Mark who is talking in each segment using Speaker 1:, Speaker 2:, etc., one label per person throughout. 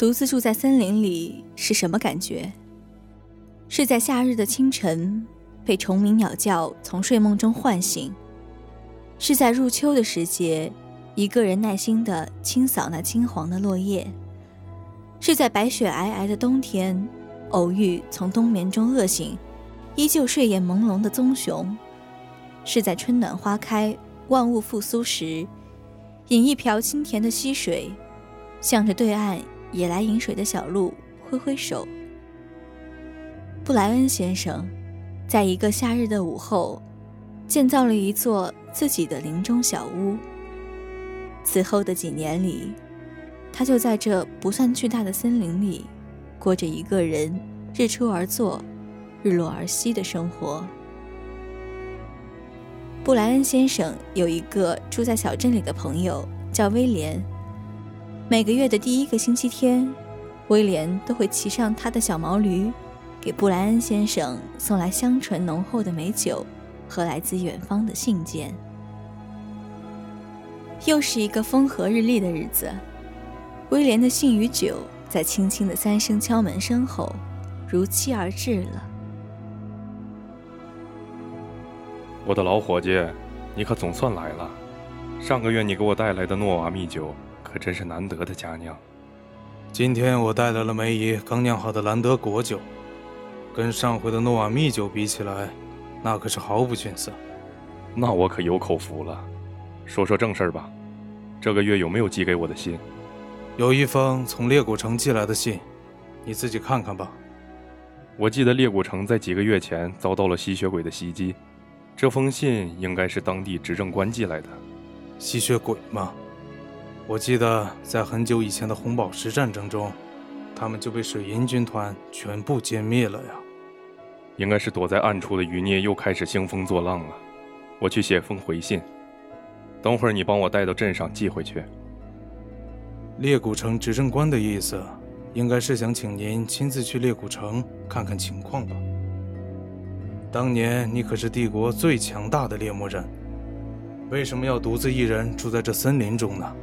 Speaker 1: 独自住在森林里是什么感觉？是在夏日的清晨被虫鸣鸟叫从睡梦中唤醒；是在入秋的时节，一个人耐心地清扫那金黄的落叶；是在白雪皑皑的冬天，偶遇从冬眠中饿醒、依旧睡眼朦胧的棕熊；是在春暖花开、万物复苏时，饮一瓢清甜的溪水，向着对岸。也来饮水的小鹿挥挥手。布莱恩先生，在一个夏日的午后，建造了一座自己的林中小屋。此后的几年里，他就在这不算巨大的森林里，过着一个人日出而作，日落而息的生活。布莱恩先生有一个住在小镇里的朋友，叫威廉。每个月的第一个星期天，威廉都会骑上他的小毛驴，给布莱恩先生送来香醇浓厚的美酒和来自远方的信件。又是一个风和日丽的日子，威廉的信与酒在轻轻的三声敲门声后，如期而至了。
Speaker 2: 我的老伙计，你可总算来了。上个月你给我带来的诺瓦蜜酒。可真是难得的佳酿。
Speaker 3: 今天我带来了梅姨刚酿好的兰德果酒，跟上回的诺瓦蜜酒比起来，那可是毫不逊色。
Speaker 2: 那我可有口福了。说说正事儿吧，这个月有没有寄给我的信？
Speaker 3: 有一封从烈古城寄来的信，你自己看看吧。
Speaker 2: 我记得烈古城在几个月前遭到了吸血鬼的袭击，这封信应该是当地执政官寄来的。
Speaker 3: 吸血鬼吗？我记得在很久以前的红宝石战争中，他们就被水银军团全部歼灭了呀。
Speaker 2: 应该是躲在暗处的余孽又开始兴风作浪了。我去写封回信，等会儿你帮我带到镇上寄回去。
Speaker 3: 裂谷城执政官的意思，应该是想请您亲自去裂谷城看看情况吧。当年你可是帝国最强大的猎魔人，为什么要独自一人住在这森林中呢？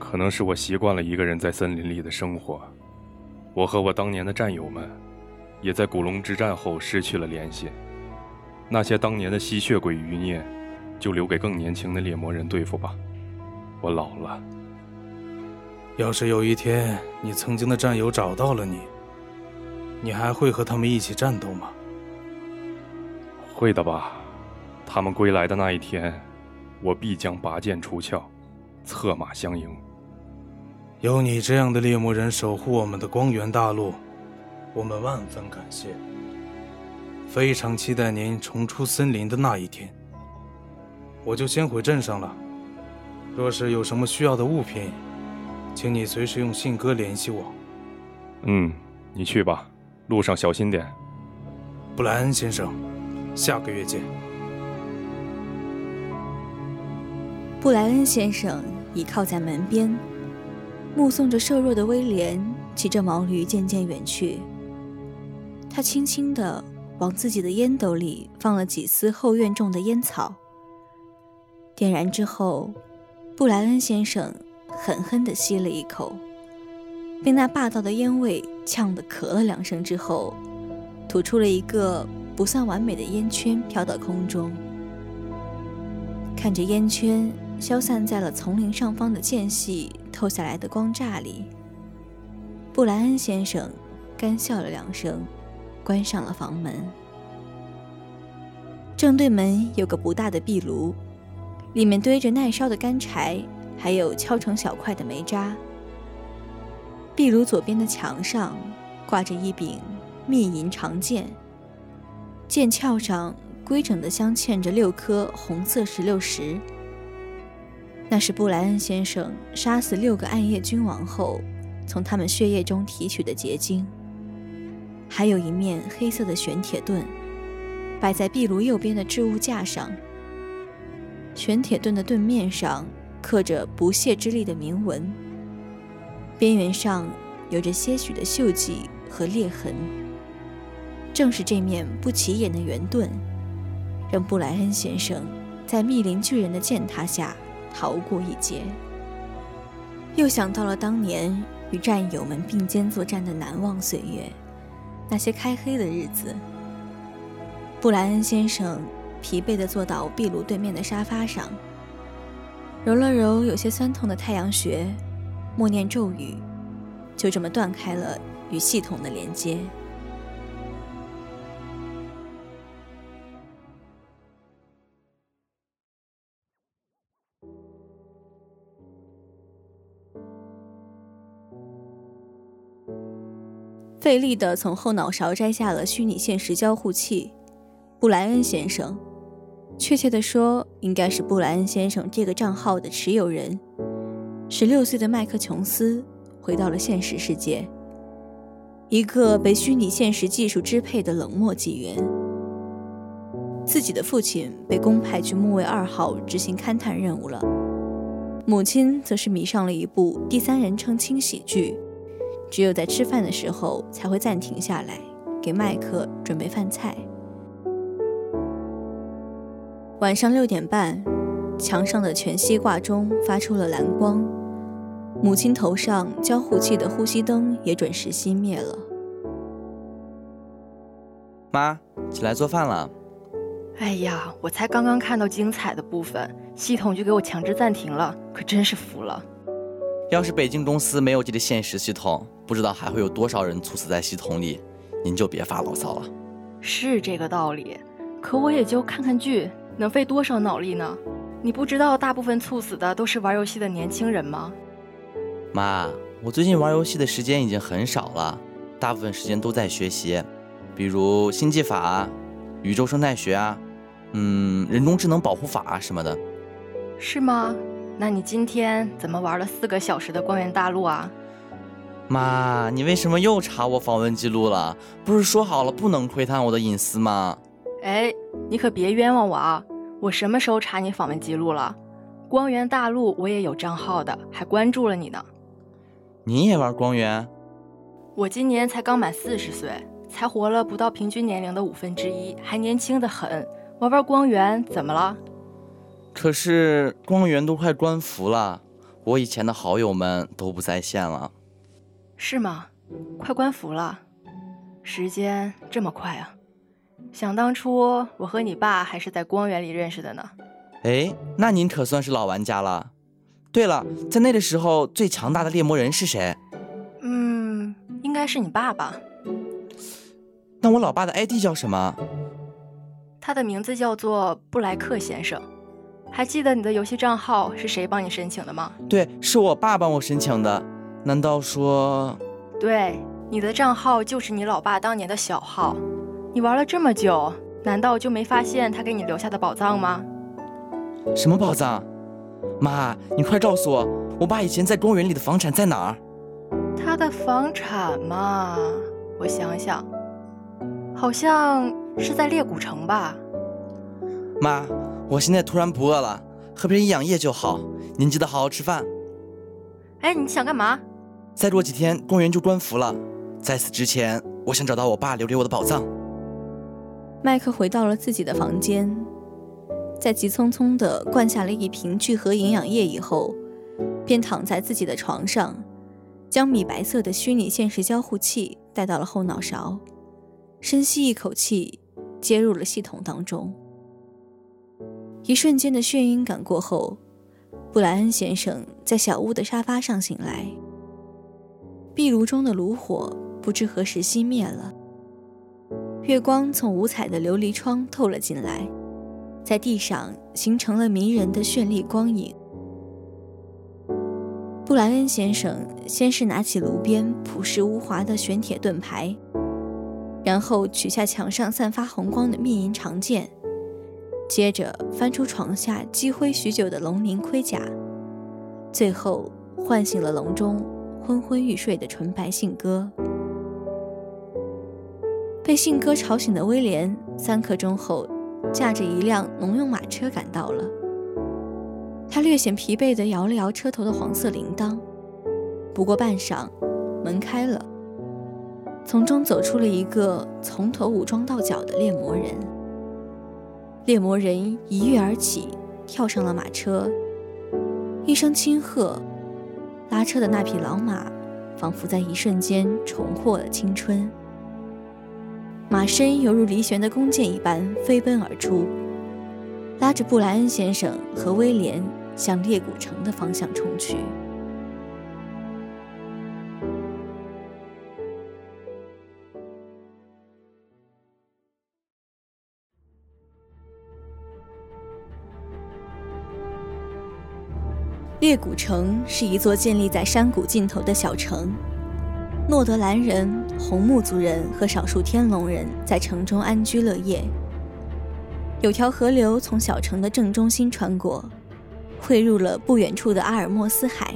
Speaker 2: 可能是我习惯了一个人在森林里的生活，我和我当年的战友们，也在古龙之战后失去了联系。那些当年的吸血鬼余孽，就留给更年轻的猎魔人对付吧。我老了。
Speaker 3: 要是有一天你曾经的战友找到了你，你还会和他们一起战斗吗？
Speaker 2: 会的吧。他们归来的那一天，我必将拔剑出鞘，策马相迎。
Speaker 3: 有你这样的猎魔人守护我们的光源大陆，我们万分感谢。非常期待您重出森林的那一天。我就先回镇上了，若是有什么需要的物品，请你随时用信鸽联系我。
Speaker 2: 嗯，你去吧，路上小心点。
Speaker 3: 布莱恩先生，下个月见。
Speaker 1: 布莱恩先生倚靠在门边，目送着瘦弱的威廉骑着毛驴渐渐远去。他轻轻地往自己的烟斗里放了几丝后院种的烟草，点燃之后，布莱恩先生狠狠地吸了一口，被那霸道的烟味呛得咳了两声之后，吐出了一个不算完美的烟圈，飘到空中。看着烟圈。消散在了丛林上方的间隙透下来的光栅里。布莱恩先生干笑了两声，关上了房门。正对门有个不大的壁炉，里面堆着耐烧的干柴，还有敲成小块的煤渣。壁炉左边的墙上挂着一柄密银长剑，剑鞘上规整地镶嵌着六颗红色石榴石。那是布莱恩先生杀死六个暗夜君王后，从他们血液中提取的结晶。还有一面黑色的玄铁盾，摆在壁炉右边的置物架上。玄铁盾的盾面上刻着“不懈之力”的铭文，边缘上有着些许的锈迹和裂痕。正是这面不起眼的圆盾，让布莱恩先生在密林巨人的践踏下。逃过一劫，又想到了当年与战友们并肩作战的难忘岁月，那些开黑的日子。布莱恩先生疲惫地坐到壁炉对面的沙发上，揉了揉有些酸痛的太阳穴，默念咒语，就这么断开了与系统的连接。费力地从后脑勺摘下了虚拟现实交互器。布莱恩先生，确切地说，应该是布莱恩先生这个账号的持有人。十六岁的麦克琼斯回到了现实世界，一个被虚拟现实技术支配的冷漠纪元。自己的父亲被公派去木卫二号执行勘探任务了，母亲则是迷上了一部第三人称轻喜剧。只有在吃饭的时候才会暂停下来，给麦克准备饭菜。晚上六点半，墙上的全息挂钟发出了蓝光，母亲头上交互器的呼吸灯也准时熄灭了。
Speaker 4: 妈，起来做饭了。
Speaker 5: 哎呀，我才刚刚看到精彩的部分，系统就给我强制暂停了，可真是服了。
Speaker 4: 要是北京公司没有这个现实系统，不知道还会有多少人猝死在系统里。您就别发牢骚了。
Speaker 5: 是这个道理，可我也就看看剧，能费多少脑力呢？你不知道大部分猝死的都是玩游戏的年轻人吗？
Speaker 4: 妈，我最近玩游戏的时间已经很少了，大部分时间都在学习，比如星际法、宇宙生态学啊，嗯，人工智能保护法啊什么的。
Speaker 5: 是吗？那你今天怎么玩了四个小时的光源大陆啊？
Speaker 4: 妈，你为什么又查我访问记录了？不是说好了不能窥探我的隐私吗？
Speaker 5: 哎，你可别冤枉我啊！我什么时候查你访问记录了？光源大陆我也有账号的，还关注了你呢。
Speaker 4: 你也玩光源？
Speaker 5: 我今年才刚满四十岁，才活了不到平均年龄的五分之一，还年轻的很。玩玩光源怎么了？
Speaker 4: 可是光源都快关服了，我以前的好友们都不在线了。
Speaker 5: 是吗？快关服了？时间这么快啊！想当初我和你爸还是在光源里认识的呢。
Speaker 4: 哎，那您可算是老玩家了。对了，在那个时候最强大的猎魔人是谁？
Speaker 5: 嗯，应该是你爸爸。
Speaker 4: 那我老爸的 ID 叫什么？
Speaker 5: 他的名字叫做布莱克先生。还记得你的游戏账号是谁帮你申请的吗？
Speaker 4: 对，是我爸帮我申请的。难道说，
Speaker 5: 对，你的账号就是你老爸当年的小号？你玩了这么久，难道就没发现他给你留下的宝藏吗？
Speaker 4: 什么宝藏？妈，你快告诉我，我爸以前在公园里的房产在哪儿？
Speaker 5: 他的房产嘛，我想想，好像是在裂谷城吧。
Speaker 4: 妈，我现在突然不饿了，喝瓶营养液就好。您记得好好吃饭。
Speaker 5: 哎，你想干嘛？
Speaker 4: 再过几天公园就关服了，在此之前，我想找到我爸留给我的宝藏。
Speaker 1: 麦克回到了自己的房间。在急匆匆地灌下了一瓶聚合营养液以后，便躺在自己的床上，将米白色的虚拟现实交互器带到了后脑勺，深吸一口气，接入了系统当中。一瞬间的眩晕感过后，布莱恩先生在小屋的沙发上醒来。壁炉中的炉火不知何时熄灭了，月光从五彩的琉璃窗透了进来。在地上形成了迷人的绚丽光影。布莱恩先生先是拿起炉边朴实无华的玄铁盾牌，然后取下墙上散发红光的密银长剑，接着翻出床下积灰许久的龙鳞盔甲，最后唤醒了笼中昏昏欲睡的纯白信鸽。被信鸽吵醒的威廉，三刻钟后。驾着一辆农用马车赶到了，他略显疲惫地摇了摇车头的黄色铃铛。不过半晌，门开了，从中走出了一个从头武装到脚的猎魔人。猎魔人一跃而起，跳上了马车，一声轻喝，拉车的那匹老马仿佛在一瞬间重获了青春。马身犹如离弦的弓箭一般飞奔而出，拉着布莱恩先生和威廉向猎谷城的方向冲去。猎谷城是一座建立在山谷尽头的小城。诺德兰人、红木族人和少数天龙人在城中安居乐业。有条河流从小城的正中心穿过，汇入了不远处的阿尔莫斯海。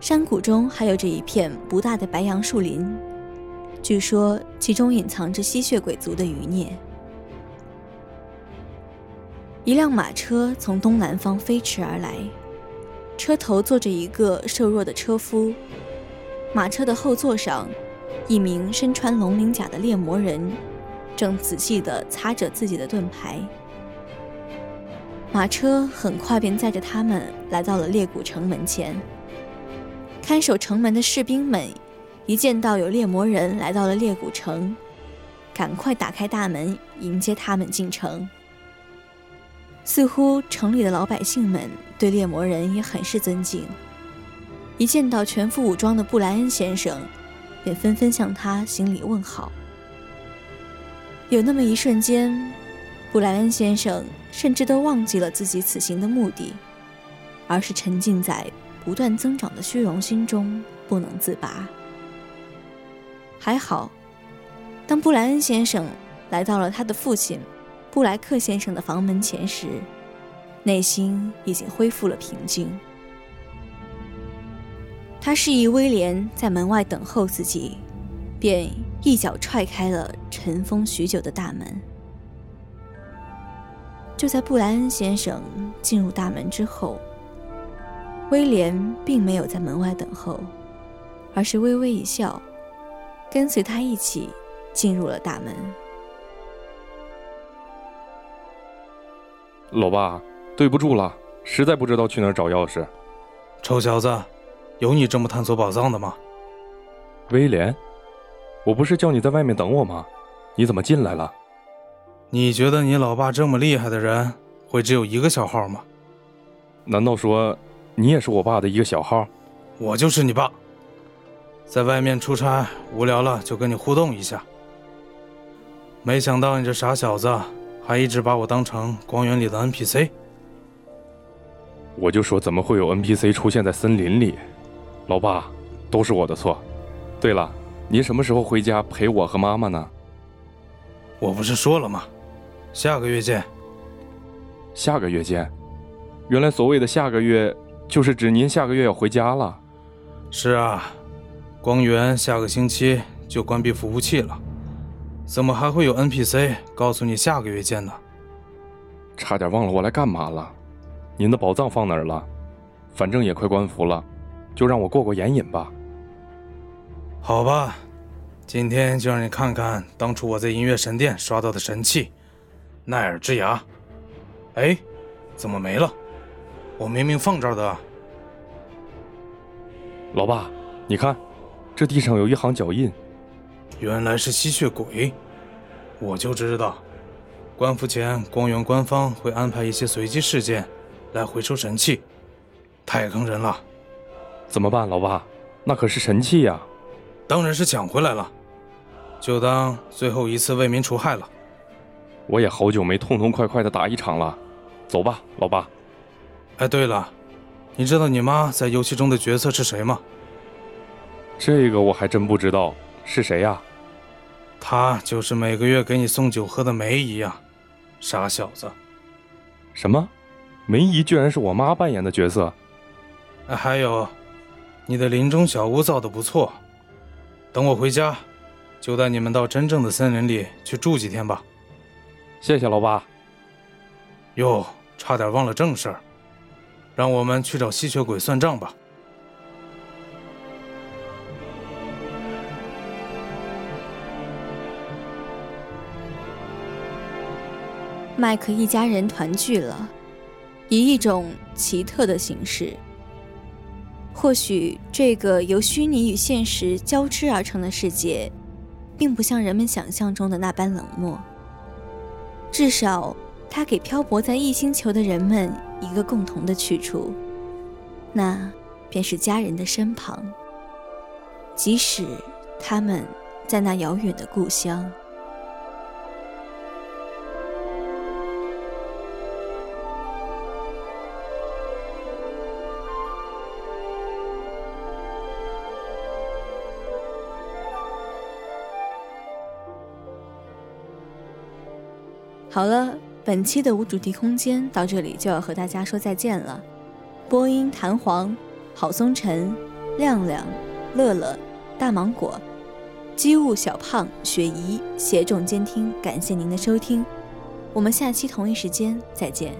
Speaker 1: 山谷中还有着一片不大的白杨树林，据说其中隐藏着吸血鬼族的余孽。一辆马车从东南方飞驰而来，车头坐着一个瘦弱的车夫。马车的后座上，一名身穿龙鳞甲的猎魔人正仔细地擦着自己的盾牌。马车很快便载着他们来到了猎谷城门前。看守城门的士兵们一见到有猎魔人来到了猎谷城，赶快打开大门迎接他们进城。似乎城里的老百姓们对猎魔人也很是尊敬。一见到全副武装的布莱恩先生，便纷纷向他行礼问好。有那么一瞬间，布莱恩先生甚至都忘记了自己此行的目的，而是沉浸在不断增长的虚荣心中不能自拔。还好，当布莱恩先生来到了他的父亲布莱克先生的房门前时，内心已经恢复了平静。他示意威廉在门外等候自己，便一脚踹开了尘封许久的大门。就在布莱恩先生进入大门之后，威廉并没有在门外等候，而是微微一笑，跟随他一起进入了大门。
Speaker 2: 老爸，对不住了，实在不知道去哪儿找钥匙。
Speaker 3: 臭小子！有你这么探索宝藏的吗，
Speaker 2: 威廉？我不是叫你在外面等我吗？你怎么进来了？
Speaker 3: 你觉得你老爸这么厉害的人会只有一个小号吗？
Speaker 2: 难道说你也是我爸的一个小号？
Speaker 3: 我就是你爸，在外面出差无聊了就跟你互动一下。没想到你这傻小子还一直把我当成光源里的 NPC。
Speaker 2: 我就说怎么会有 NPC 出现在森林里？老爸，都是我的错。对了，您什么时候回家陪我和妈妈呢？
Speaker 3: 我不是说了吗？下个月见。
Speaker 2: 下个月见。原来所谓的下个月，就是指您下个月要回家了。
Speaker 3: 是啊，光源下个星期就关闭服务器了，怎么还会有 NPC 告诉你下个月见呢？
Speaker 2: 差点忘了我来干嘛了。您的宝藏放哪儿了？反正也快关服了，就让我过过眼瘾吧。
Speaker 3: 好吧，今天就让你看看当初我在音乐神殿刷到的神器——奈尔之牙。哎，怎么没了？我明明放这儿的。
Speaker 2: 老爸，你看，这地上有一行脚印，
Speaker 3: 原来是吸血鬼。我就知道，关服前光源官方会安排一些随机事件来回收神器，太坑人了。
Speaker 2: 怎么办，老爸？那可是神器呀！
Speaker 3: 当然是抢回来了，就当最后一次为民除害了。
Speaker 2: 我也好久没痛痛快快的打一场了，走吧，老爸。
Speaker 3: 哎，对了。你知道你妈在游戏中的角色是谁吗？
Speaker 2: 这个我还真不知道，是谁呀？
Speaker 3: 她就是每个月给你送酒喝的梅姨呀，傻小子。
Speaker 2: 什么？梅姨居然是我妈扮演的角色？
Speaker 3: 还有，你的林中小屋造的不错，等我回家，就带你们到真正的森林里去住几天吧。
Speaker 2: 谢谢老爸。
Speaker 3: 哟，差点忘了正事儿。让我们去找吸血鬼算账吧。
Speaker 1: 麦克一家人团聚了，以一种奇特的形式。或许这个由虚拟与现实交织而成的世界，并不像人们想象中的那般冷漠。至少。他给漂泊在异星球的人们一个共同的去处，那便是家人的身旁。即使他们在那遥远的故乡。好了。本期的无主题空间到这里就要和大家说再见了。播音：弹簧、郝松晨、亮亮、乐乐、大芒果、机务小胖、雪姨携众监听，感谢您的收听，我们下期同一时间再见。